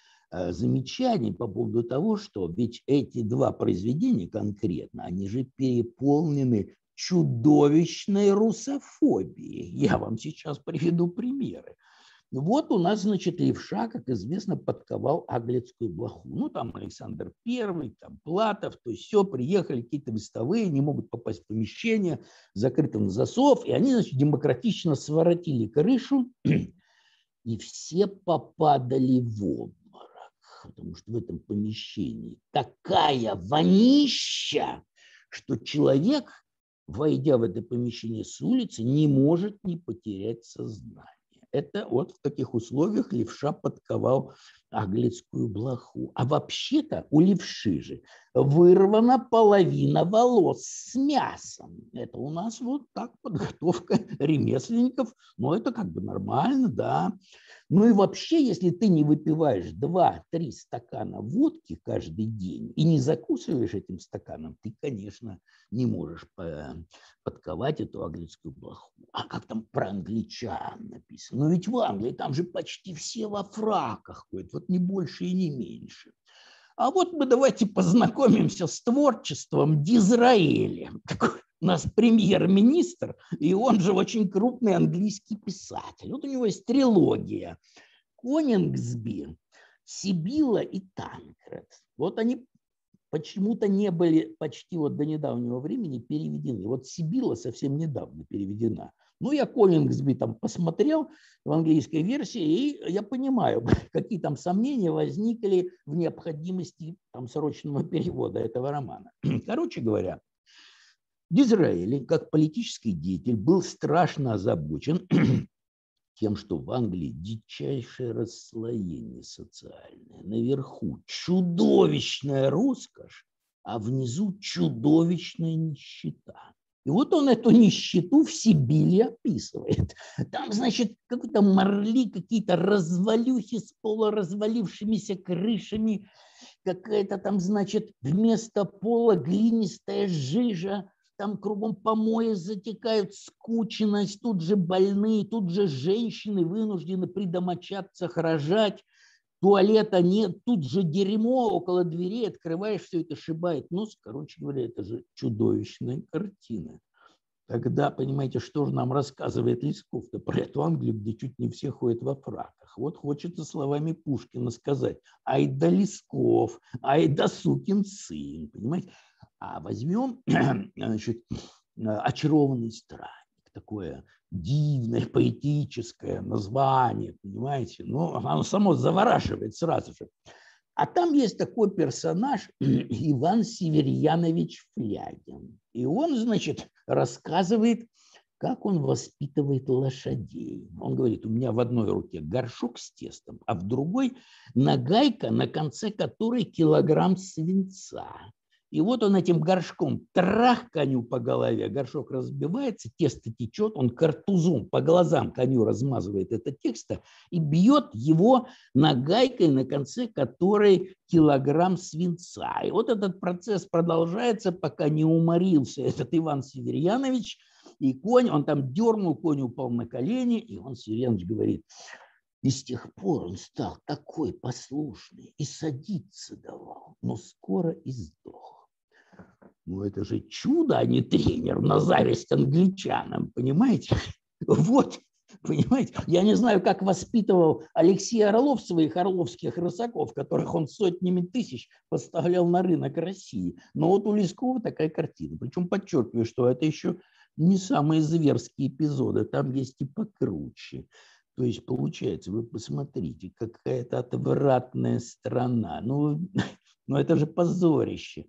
замечаний по поводу того, что ведь эти два произведения конкретно, они же переполнены чудовищной русофобией. Я вам сейчас приведу примеры. Вот у нас, значит, левша, как известно, подковал Аглицкую блоху. Ну, там Александр Первый, там Платов, то есть все, приехали какие-то вестовые, не могут попасть в помещение, закрыто на засов, и они, значит, демократично своротили крышу, и все попадали в обморок потому что в этом помещении такая вонища, что человек, войдя в это помещение с улицы, не может не потерять сознание. Это вот в таких условиях левша подковал аглицкую блоху. А вообще-то у левши же вырвана половина волос с мясом. Это у нас вот так подготовка ремесленников. Но это как бы нормально, да. Ну и вообще, если ты не выпиваешь 2-3 стакана водки каждый день и не закусываешь этим стаканом, ты, конечно, не можешь подковать эту английскую блоху. А как там про англичан написано? Но ведь в Англии там же почти все во фраках ходят, вот не больше и не меньше. А вот мы давайте познакомимся с творчеством Дизраэля. Такой у нас премьер-министр, и он же очень крупный английский писатель. Вот у него есть трилогия. Конингсби, Сибила и Танкред. Вот они почему-то не были почти вот до недавнего времени переведены. Вот Сибила совсем недавно переведена. Ну, я Коллингсби там посмотрел в английской версии, и я понимаю, какие там сомнения возникли в необходимости там срочного перевода этого романа. Короче говоря, Дизраэли, как политический деятель, был страшно озабочен тем, что в Англии дичайшее расслоение социальное. Наверху чудовищная роскошь, а внизу чудовищная нищета. И вот он эту нищету в Сибири описывает. Там, значит, какой-то морли, какие-то развалюхи с полуразвалившимися крышами, какая-то там, значит, вместо пола глинистая жижа, там кругом помои затекают, скученность, тут же больные, тут же женщины вынуждены при домочадцах рожать, туалета нет, тут же дерьмо около дверей, открываешь, все это шибает нос. Короче говоря, это же чудовищная картина. Тогда, понимаете, что же нам рассказывает Лесков-то про эту Англию, где чуть не все ходят во фраках. Вот хочется словами Пушкина сказать, ай да Лесков, ай да сукин сын, понимаете? А возьмем, значит, очарованный странник, такое дивное, поэтическое название, понимаете? Ну, оно само завораживает сразу же. А там есть такой персонаж Иван Северьянович Флягин. И он, значит, рассказывает, как он воспитывает лошадей. Он говорит, у меня в одной руке горшок с тестом, а в другой нагайка, на конце которой килограмм свинца. И вот он этим горшком трах коню по голове, горшок разбивается, тесто течет, он картузом по глазам коню размазывает это тесто и бьет его нагайкой, на конце которой килограмм свинца. И вот этот процесс продолжается, пока не уморился этот Иван Северьянович, И конь, он там дернул, конь упал на колени, и он Сиренч говорит, и с тех пор он стал такой послушный и садиться давал, но скоро и сдох. Ну это же чудо, а не тренер на зависть англичанам, понимаете? Вот Понимаете? Я не знаю, как воспитывал Алексей Орлов своих орловских рысаков, которых он сотнями тысяч поставлял на рынок России. Но вот у Лескова такая картина. Причем подчеркиваю, что это еще не самые зверские эпизоды, там есть и покруче. То есть получается, вы посмотрите, какая-то отвратная страна. Ну, ну это же позорище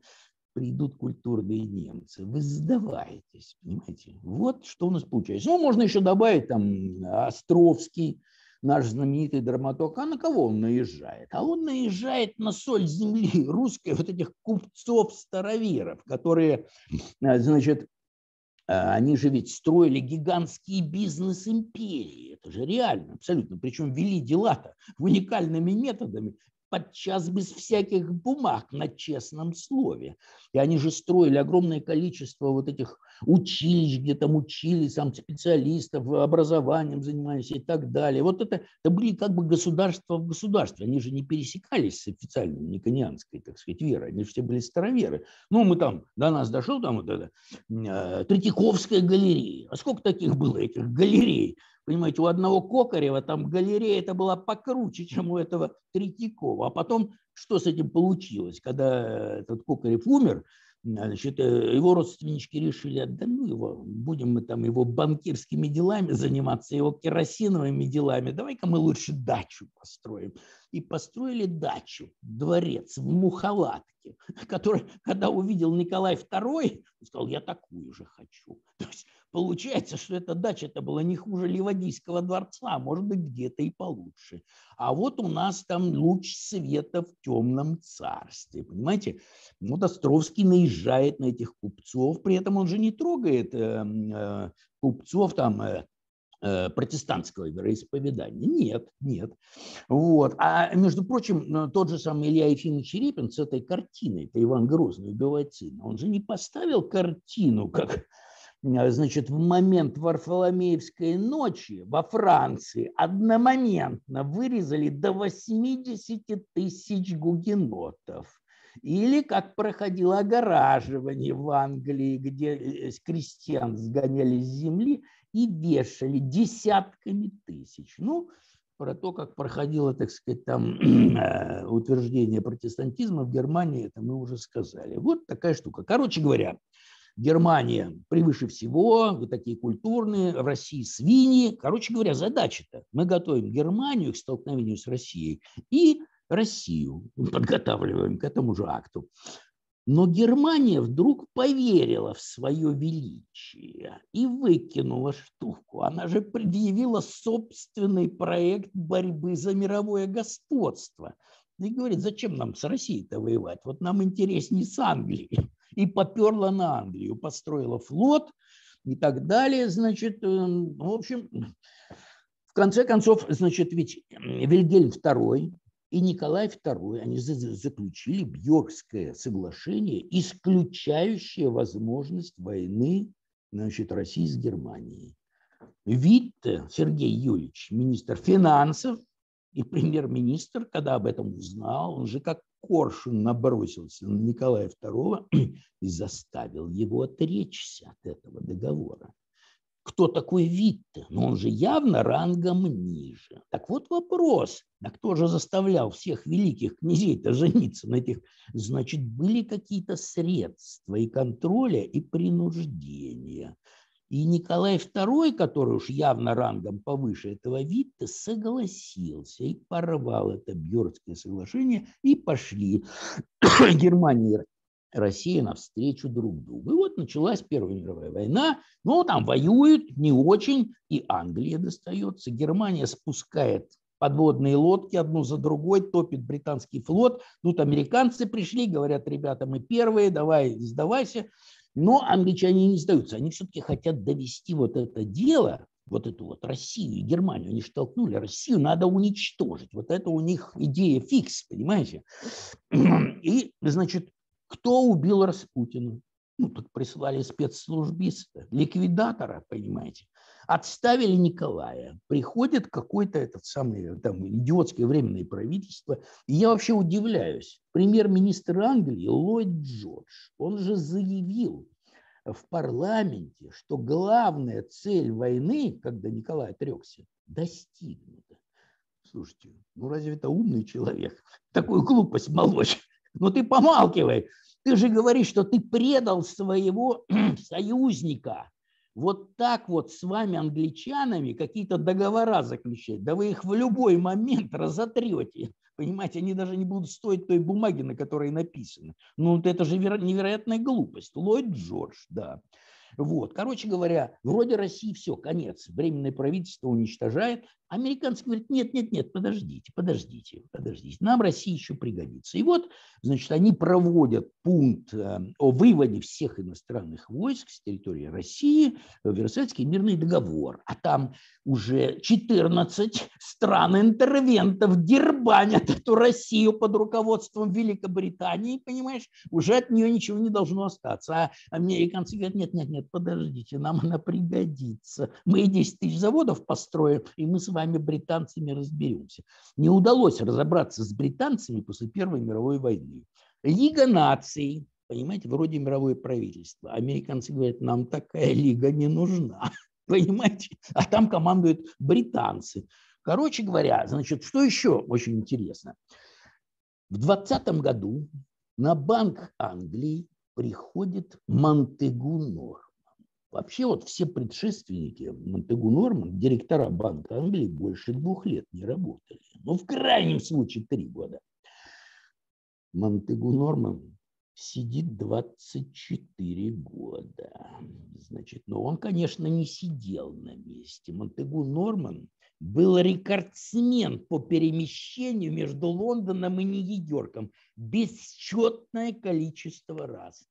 придут культурные немцы. Вы сдаваетесь, понимаете? Вот что у нас получается. Ну, можно еще добавить там Островский, наш знаменитый драматург. А на кого он наезжает? А он наезжает на соль земли русской, вот этих купцов-староверов, которые, э, значит, э, они же ведь строили гигантские бизнес-империи. Это же реально, абсолютно. Причем вели дела-то уникальными методами подчас без всяких бумаг на честном слове. И они же строили огромное количество вот этих училищ, где там учили сам специалистов, образованием занимались и так далее. Вот это, это были как бы государства в государстве. Они же не пересекались с официальной никонианской, так сказать, верой. Они же все были староверы. Ну, мы там, до нас дошел там вот это, э, Третьяковская галерея. А сколько таких было этих галерей? Понимаете, у одного Кокарева там галерея это была покруче, чем у этого Третьякова. А потом что с этим получилось? Когда этот Кокарев умер, Значит, э, его родственнички решили, да ну его, будем мы там его банкирскими делами заниматься, его керосиновыми делами, давай-ка мы лучше дачу построим. И построили дачу, дворец в Муховатке, который, когда увидел Николай II, сказал, я такую же хочу. То есть Получается, что эта дача-то была не хуже Ливадийского дворца, а может быть, где-то и получше. А вот у нас там луч света в темном царстве, понимаете? Вот Островский наезжает на этих купцов, при этом он же не трогает э, э, купцов там э, протестантского вероисповедания. Нет, нет. Вот. А между прочим, тот же самый Илья Ефимович Репин с этой картиной, это Иван Грозный убивает сына, он же не поставил картину, как Э, значит, в момент Варфоломеевской ночи во Франции одномоментно вырезали до 80 тысяч гугенотов. Или как проходило огораживание в Англии, где э, крестьян сгоняли с земли и вешали десятками тысяч. Ну, про то, как проходило, так сказать, там э, утверждение протестантизма в Германии, это мы уже сказали. Вот такая штука. Короче говоря, Германия превыше всего, вы такие культурные, в России свиньи. Короче говоря, задача-то. Мы готовим Германию к столкновению с Россией и Россию подготавливаем к этому же акту. Но Германия вдруг поверила в свое величие и выкинула штуку. Она же предъявила собственный проект борьбы за мировое господство. И говорит, зачем нам с Россией-то воевать? Вот нам интереснее с Англией и поперла на Англию, построила флот и так далее. Значит, эм, в общем, в конце концов, значит, ведь Вильгельм II и Николай II, они заключили Бьоркское соглашение, исключающее возможность войны значит, России с Германией. Витте Сергей Юрьевич, министр финансов и премьер-министр, когда об этом узнал, он же как коршун набросился на Николая II и заставил его отречься от этого договора. Кто такой Витте? Ну, он же явно рангом ниже. Так вот вопрос, а кто же заставлял всех великих князей-то жениться на этих? Значит, были какие-то средства и контроля, и принуждения. И Николай II, который уж явно рангом повыше этого Витта, согласился и порвал это Бьордское соглашение, и пошли Германия Россия навстречу друг другу. И вот началась Первая мировая война. Ну, там воюют не очень, и Англия достается. Германия спускает подводные лодки одну за другой, топит британский флот. Тут американцы пришли, говорят, ребята, мы первые, давай, сдавайся. Но англичане не сдаются. Они все-таки хотят довести вот это дело, вот эту вот Россию и Германию. Они штолкнули Россию, надо уничтожить. Вот это у них идея фикс, понимаете? И, значит, кто убил Распутина? Ну, так прислали спецслужбиста, ликвидатора, понимаете. Отставили Николая. Приходит какой-то этот самый там идиотское временное правительство. И я вообще удивляюсь. Премьер-министр Англии Ллойд Джордж, он же заявил в парламенте, что главная цель войны, когда Николай отрекся, достигнута. Слушайте, ну разве это умный человек? Такую глупость молочь. Ну ты помалкивай. Ты же говоришь, что ты предал своего союзника. Вот так вот с вами, англичанами, какие-то договора заключать. Да вы их в любой момент разотрете. Понимаете, они даже не будут стоить той бумаги, на которой написано. Ну, это же невероятная глупость. Ллойд Джордж, да. Вот. Короче говоря, вроде России все, конец. Временное правительство уничтожает. Американцы говорят, нет, нет, нет, подождите, подождите, подождите. Нам Россия еще пригодится. И вот, значит, они проводят пункт э, о выводе всех иностранных войск с территории России в Версальский мирный договор. А там уже 14 стран-интервентов дербанят эту Россию под руководством Великобритании, понимаешь? Уже от нее ничего не должно остаться. А американцы говорят, нет, нет, нет, подождите, нам она пригодится. Мы 10 тысяч заводов построим, и мы с вами, британцами, разберемся. Не удалось разобраться с британцами после Первой мировой войны. Лига наций, понимаете, вроде мировое правительство. Американцы говорят, нам такая лига не нужна, понимаете? А там командуют британцы. Короче говоря, значит, что еще очень интересно. В 2020 году на Банк Англии приходит Монтегу Нор. Вообще вот все предшественники Монтегу Норман, директора Банка Англии, больше двух лет не работали. Ну, в крайнем случае, три года. Монтегу Норман сидит 24 года. Значит, но он, конечно, не сидел на месте. Монтегу Норман был рекордсмен по перемещению между Лондоном и Нью-Йорком. Бесчетное количество раз.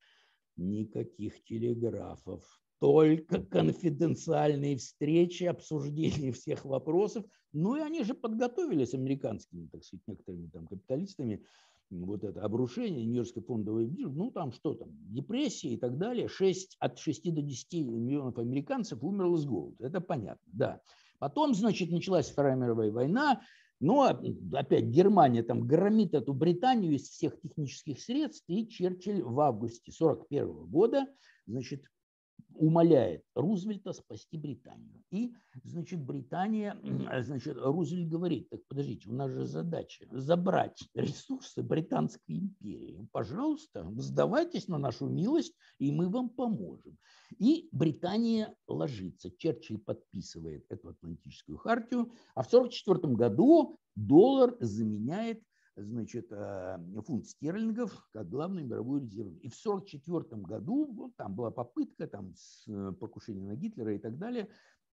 Никаких телеграфов, только конфиденциальные встречи, обсуждение всех вопросов. Ну и они же подготовили с американскими, так сказать, некоторыми там капиталистами. Вот это обрушение Нью-Йоркской фондовой биржи, ну там что там, депрессия и так далее, 6, от 6 до 10 миллионов американцев умерло с голоду, это понятно, да. Потом, значит, началась Вторая мировая война, но опять Германия там громит эту Британию из всех технических средств, и Черчилль в августе 1941 года, значит, умоляет Рузвельта спасти Британию. И, значит, Британия, значит, Рузвельт говорит, так подождите, у нас же задача забрать ресурсы Британской империи. Пожалуйста, сдавайтесь на нашу милость, и мы вам поможем. И Британия ложится. Черчилль подписывает эту Атлантическую хартию, а в 1944 году доллар заменяет значит, э, фунт стерлингов как главную мировую резерву. И в 1944 году, вот, там была попытка там, э, покушения на Гитлера и так далее,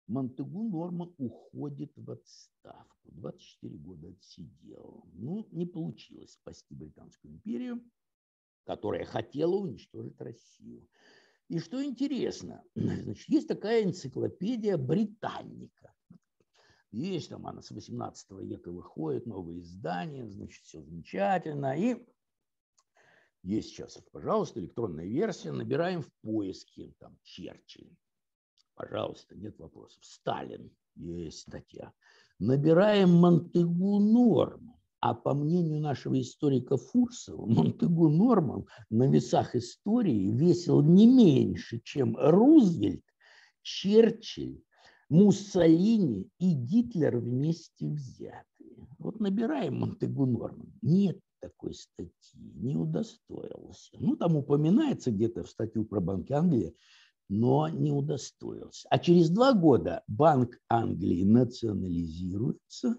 Монтегу Норман уходит в отставку. 24 года отсидел. Ну, не получилось спасти Британскую империю, которая хотела уничтожить Россию. И что интересно, значит, есть такая энциклопедия «Британника». Есть там она с 18 века выходит, новые издания, значит, все замечательно. И есть сейчас, пожалуйста, электронная версия, набираем в поиске там Черчилль. Пожалуйста, нет вопросов. Сталин, есть статья. Набираем Монтегу Норман. А по мнению нашего историка Фурсова, Монтегу Норман на весах истории весил не меньше, чем Рузвельт, Черчилль Муссолини и Гитлер вместе взятые. Вот набираем Монтегу Норман. Нет такой статьи, не удостоился. Ну, там упоминается где-то в статью про Банк Англии, но не удостоился. А через два года Банк Англии национализируется,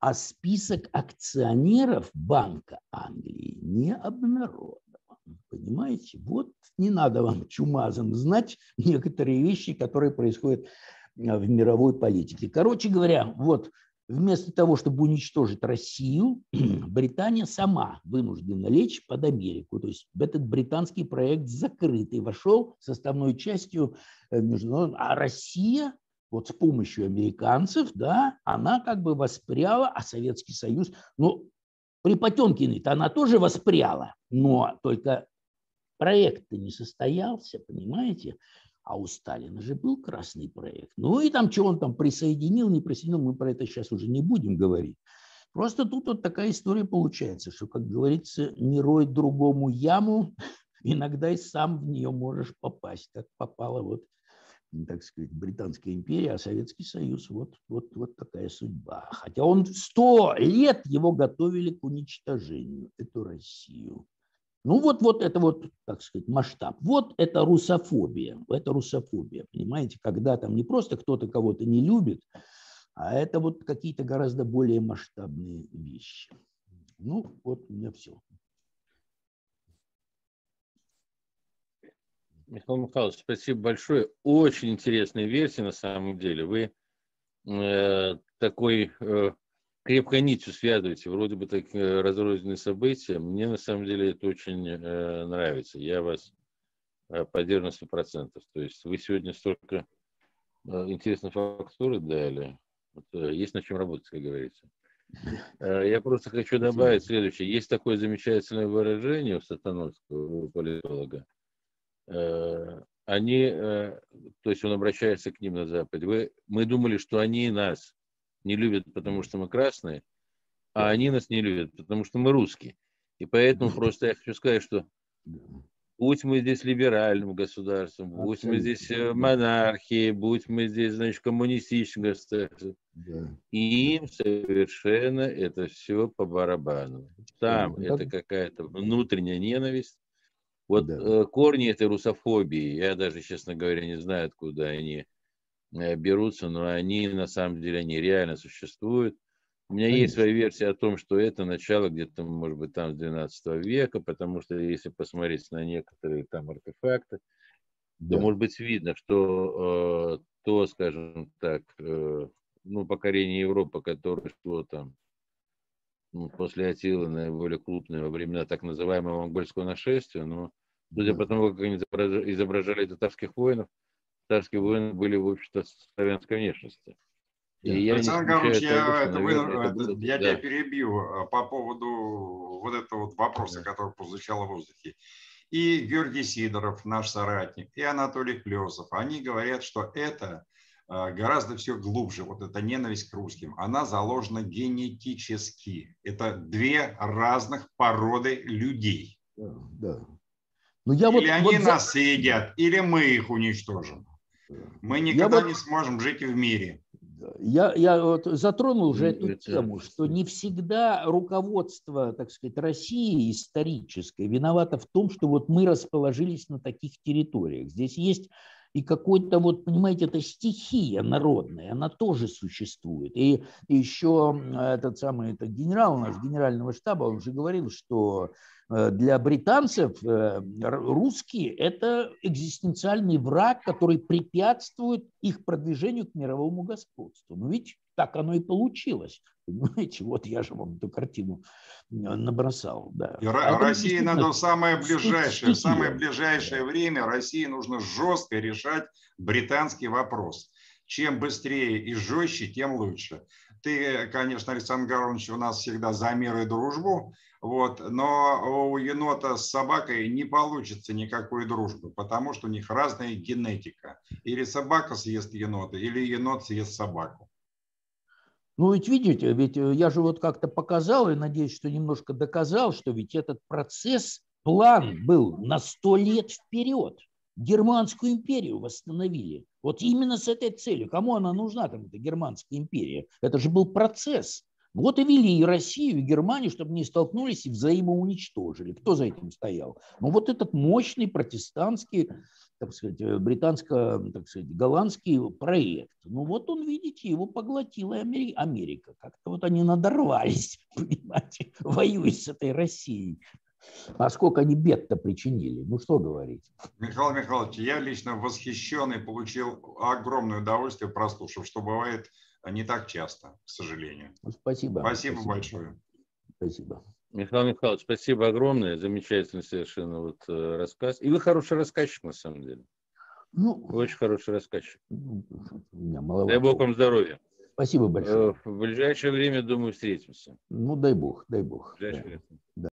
а список акционеров Банка Англии не обнародован. Понимаете? Вот не надо вам чумазом знать некоторые вещи, которые происходят в мировой политике. Короче говоря, вот вместо того, чтобы уничтожить Россию, Британия сама вынуждена лечь под Америку. То есть этот британский проект закрытый, вошел составной частью э, международного. А Россия вот с помощью американцев, да, она как бы воспряла, а Советский Союз, ну, при Потемкиной-то она тоже воспряла, но только проект-то не состоялся, понимаете? А у Сталина же был красный проект. Ну и там, что он там присоединил, не присоединил, мы про это сейчас уже не будем говорить. Просто тут вот такая история получается, что, как говорится, не рой другому яму, иногда и сам в нее можешь попасть, как попала вот, так сказать, Британская империя, а Советский Союз. Вот, вот, вот такая судьба. Хотя он сто лет его готовили к уничтожению, эту Россию. Ну вот, вот это вот, так сказать, масштаб. Вот это русофобия. Это русофобия, понимаете, когда там не просто кто-то кого-то не любит, а это вот какие-то гораздо более масштабные вещи. Ну, вот у меня все. Михаил Михайлович, спасибо большое. Очень интересная версия на самом деле. Вы э, такой э, крепкой нитью связываете, вроде бы так э, разрозненные события. Мне на самом деле это очень э, нравится. Я вас э, поддерживаю на 100%. То есть вы сегодня столько э, интересной фактуры дали. Вот, э, есть над чем работать, как говорится. Э, я просто хочу добавить следующее. Есть такое замечательное выражение у Сатановского, у политолога. Э, они, то есть он обращается к ним на Западе. Вы, мы думали, что они нас не любят, потому что мы красные, а они нас не любят, потому что мы русские. И поэтому просто я хочу сказать, что Будь мы здесь либеральным государством, будь мы здесь э, монархией, будь мы здесь, значит, коммунистическим государством, да. им совершенно это все по барабану. Там да. это какая-то внутренняя ненависть. Вот да. Э, корни этой русофобии, я даже, честно говоря, не знаю, откуда они берутся, но они на самом деле, они реально существуют. У меня Конечно. есть своя версия о том, что это начало где-то, может быть, там с 12 века, потому что если посмотреть на некоторые там артефакты, да. то, может быть, видно, что э, то, скажем так, э, ну, покорение Европы, которое шло там ну, после Атилы наиболее крупное во времена так называемого монгольского нашествия, но судя по тому, как они изображали татарских воинов, татарские воины были, в общем-то, славянской внешности. И я Александр Гаврилович, я, это, наверное, это, это, я да. тебя перебью а, по поводу вот этого вот вопроса, да. который прозвучал в воздухе. И Георгий Сидоров, наш соратник, и Анатолий Клесов, они говорят, что это а, гораздо все глубже, вот эта ненависть к русским, она заложена генетически. Это две разных породы людей. Да, да. Но ну, я или вот, они вот нас съедят, или мы их уничтожим. Мы никогда я не вот... сможем жить в мире я, я вот затронул уже эту тему, что не всегда руководство, так сказать, России историческое виновато в том, что вот мы расположились на таких территориях. Здесь есть и какой-то вот, понимаете, это стихия народная, она тоже существует. И, еще этот самый этот генерал наш генерального штаба, он же говорил, что Э, для британцев э, русские – это экзистенциальный враг, который препятствует их продвижению к мировому господству. Ну ведь так оно и получилось. Понимаете, вот я же вам эту картину э, набросал. Да. И а России надо самое ближайшее, в самое ближайшее время России нужно жестко решать британский вопрос. Чем быстрее и жестче, тем лучше. Ты, конечно, Александр Гаврович, у нас всегда за мир и дружбу, вот, но у енота с собакой не получится никакой дружбы, потому что у них разная генетика. Или собака съест енота, или енот съест собаку. Ну ведь видите, ведь э, я же вот как-то показал и надеюсь, что немножко доказал, что ведь этот процесс, план был на сто лет вперед. Германскую империю восстановили. Вот именно с этой целью. Кому она нужна, там, эта Германская империя? Это же был процесс. Вот и вели и Россию, и Германию, чтобы не столкнулись и взаимоуничтожили. Кто за этим стоял? Ну вот этот мощный протестантский, так сказать, э, британско, так сказать, голландский проект. Ну вот он, видите, его поглотила Америка. Как-то вот они надорвались, понимаете, воюя с этой Россией. А сколько они бед-то причинили? Ну что говорить? Михаил Михайлович, я лично восхищен и получил огромное удовольствие, прослушав, что бывает не так часто, к сожалению. Ну, спасибо. Спасибо, спасибо. большое. Спасибо. Михаил Михайлович, спасибо огромное. Замечательный совершенно вот э, рассказ. И вы хороший рассказчик, на самом деле. Ну, вы очень хороший рассказчик. Ну, дай Бог вам здоровья. Спасибо большое. Э, в ближайшее время, думаю, встретимся. Ну, дай Бог, дай Бог. В ближайшее да. время.